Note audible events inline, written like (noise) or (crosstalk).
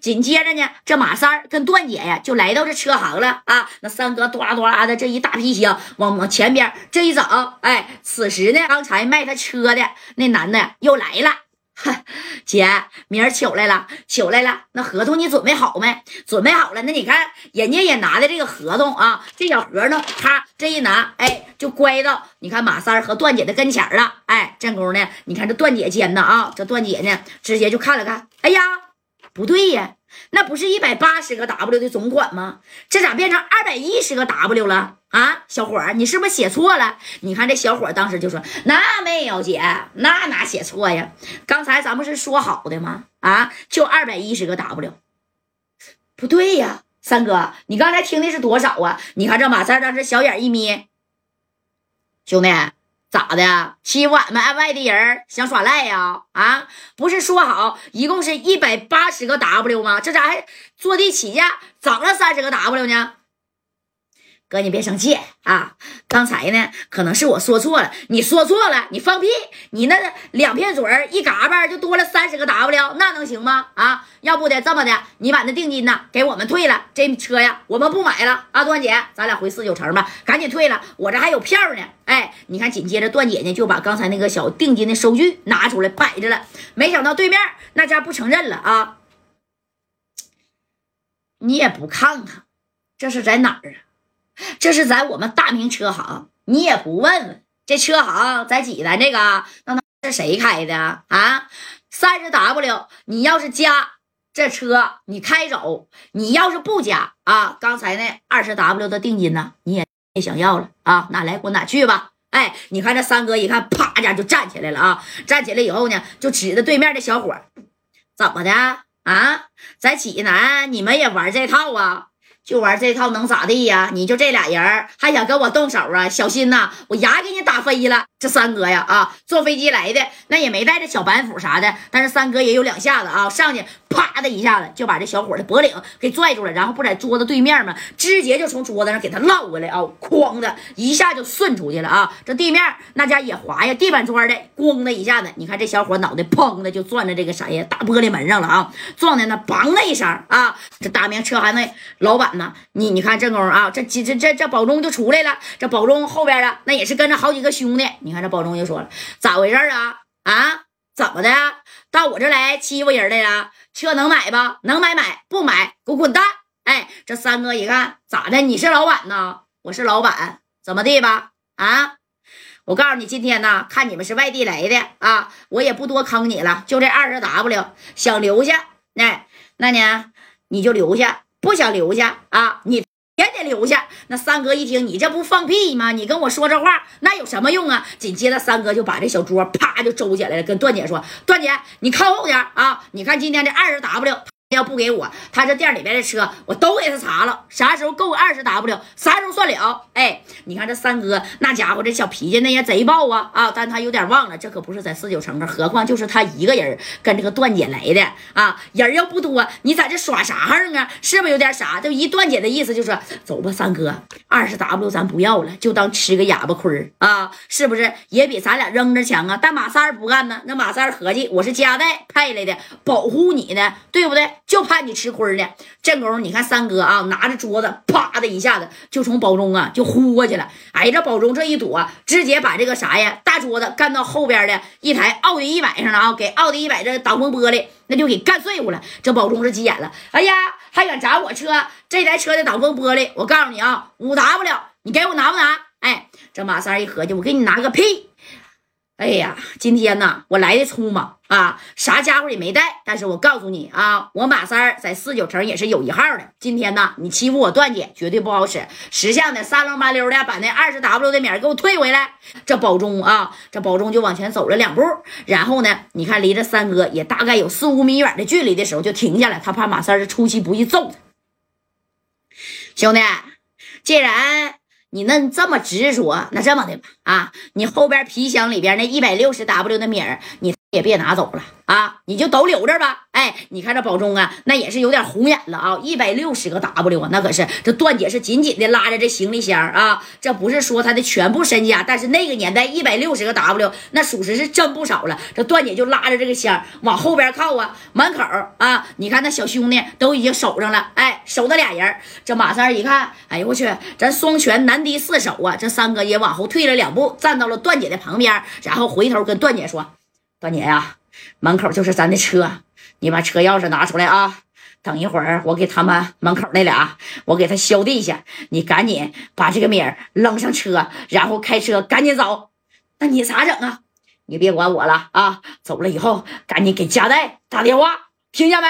紧接着呢，这马三跟段姐呀就来到这车行了啊。那三哥哆啦哆啦的这一大皮箱往往前边这一走，哎，此时呢，刚才卖他车的那男的又来了。哈 (laughs) 姐，明儿取来了，取来了。那合同你准备好没？准备好了。那你看，人家也拿的这个合同啊，这小盒呢，啪，这一拿，哎，就乖到你看马三和段姐的跟前了。哎，正宫呢，你看这段姐尖呢啊，这段姐呢，直接就看了看，哎呀，不对呀。那不是一百八十个 W 的总款吗？这咋变成二百一十个 W 了啊？小伙，你是不是写错了？你看这小伙当时就说：“那没有姐，那哪写错呀？刚才咱不是说好的吗？啊，就二百一十个 W，不对呀，三哥，你刚才听的是多少啊？你看这马三当时小眼一眯，兄弟。”咋的？欺负俺们外地人想耍赖呀？啊，不是说好一共是一百八十个 W 吗？这咋还坐地起价涨了三十个 W 呢？哥，你别生气啊！刚才呢，可能是我说错了。你说错了，你放屁！你那两片嘴儿一嘎巴就多了三十个 W，那能行吗？啊，要不的这么的，你把那定金呢给我们退了，这车呀我们不买了。啊，段姐，咱俩回四九城吧，赶紧退了，我这还有票呢。哎，你看，紧接着段姐呢就把刚才那个小定金的收据拿出来摆着了。没想到对面那家不承认了啊！你也不看看，这是在哪儿啊？这是在我们大明车行，你也不问问这车行在济南这个，那那是谁开的啊？三十 W，你要是加这车，你开走；你要是不加啊，刚才那二十 W 的定金呢，你也别想要了啊！哪来滚哪去吧！哎，你看这三哥一看，啪一下就站起来了啊！站起来以后呢，就指着对面的小伙怎么的啊？在济南你们也玩这套啊？就玩这套能咋地呀？你就这俩人还想跟我动手啊？小心呐，我牙给你打飞了！这三哥呀，啊，坐飞机来的，那也没带着小板斧啥的，但是三哥也有两下子啊，上去啪的一下子就把这小伙的脖领给拽住了，然后不在桌子对面吗？直接就从桌子上给他捞过来啊，哐的一下就顺出去了啊！这地面那家也滑呀，地板砖的，咣的一下子，你看这小伙脑袋砰的就撞在这个啥呀大玻璃门上了啊，撞的那梆的一声啊！这大明车行的老板。那你你看正宫啊，这这这这宝中就出来了，这宝中后边的那也是跟着好几个兄弟。你看这宝中就说了，咋回事啊？啊，怎么的？到我这来欺负人来了？车能买吧？能买买，不买给我滚蛋！哎，这三哥一看，咋的？你是老板呢？我是老板，怎么地吧？啊，我告诉你，今天呢，看你们是外地来的啊，我也不多坑你了，就这二十 W，想留下，哎，那呢，你就留下。不想留下啊，你也得留下。那三哥一听，你这不放屁吗？你跟我说这话，那有什么用啊？紧接着，三哥就把这小桌啪就周起来了，跟段姐说：“段姐，你靠后点啊！你看今天这二十 W。”要不给我，他这店里边的车我都给他查了，啥时候够二十 W，啥时候算了。哎，你看这三哥那家伙这小脾气那也贼暴啊啊！但他有点忘了，这可不是在四九城啊，何况就是他一个人跟这个段姐来的啊，人要不多，你在这耍啥横啊？是不是有点傻？就一段姐的意思就是走吧，三哥，二十 W 咱不要了，就当吃个哑巴亏啊，是不是也比咱俩扔着强啊？但马三不干呢，那马三合计我是家代派来的，保护你呢，对不对？就怕你吃亏呢。这功夫你看三哥啊，拿着桌子，啪的一下子就从宝中啊就呼过去了。哎，这宝中这一躲，直接把这个啥呀大桌子干到后边的一台奥迪一百上了啊，给奥迪一百这挡风玻璃那就给干碎乎了。这宝中是急眼了，哎呀，还敢砸我车？这台车的挡风玻璃，我告诉你啊，五 W，你给我拿不拿？哎，这马三一合计，我给你拿个屁！哎呀，今天呢，我来的匆忙啊，啥家伙也没带。但是我告诉你啊，我马三儿在四九城也是有一号的。今天呢，你欺负我段姐，绝对不好使。识相的，三楞八溜的把那二十 W 的米给我退回来。这保中啊，这保中就往前走了两步，然后呢，你看离着三哥也大概有四五米远的距离的时候，就停下来。他怕马三儿出其不意揍他。兄弟，既然。你那这么执着，那这么的吧，啊，你后边皮箱里边那一百六十 W 的米儿，你也别拿走了啊，你就都留着吧。哎，你看这保中啊，那也是有点红眼了啊！一百六十个 W 啊，那可是这段姐是紧紧的拉着这行李箱啊。这不是说她的全部身家，但是那个年代一百六十个 W，那属实是真不少了。这段姐就拉着这个箱往后边靠啊，门口啊，你看那小兄弟都已经守上了，哎，守着俩人。这马三一看，哎呦我去，咱双拳难敌四手啊！这三哥也往后退了两步，站到了段姐的旁边，然后回头跟段姐说：“段姐呀，门口就是咱的车。”你把车钥匙拿出来啊！等一会儿我给他们门口那俩，我给他削地下。你赶紧把这个米儿扔上车，然后开车赶紧走。那你咋整啊？你别管我了啊！走了以后赶紧给佳代打电话，听见没？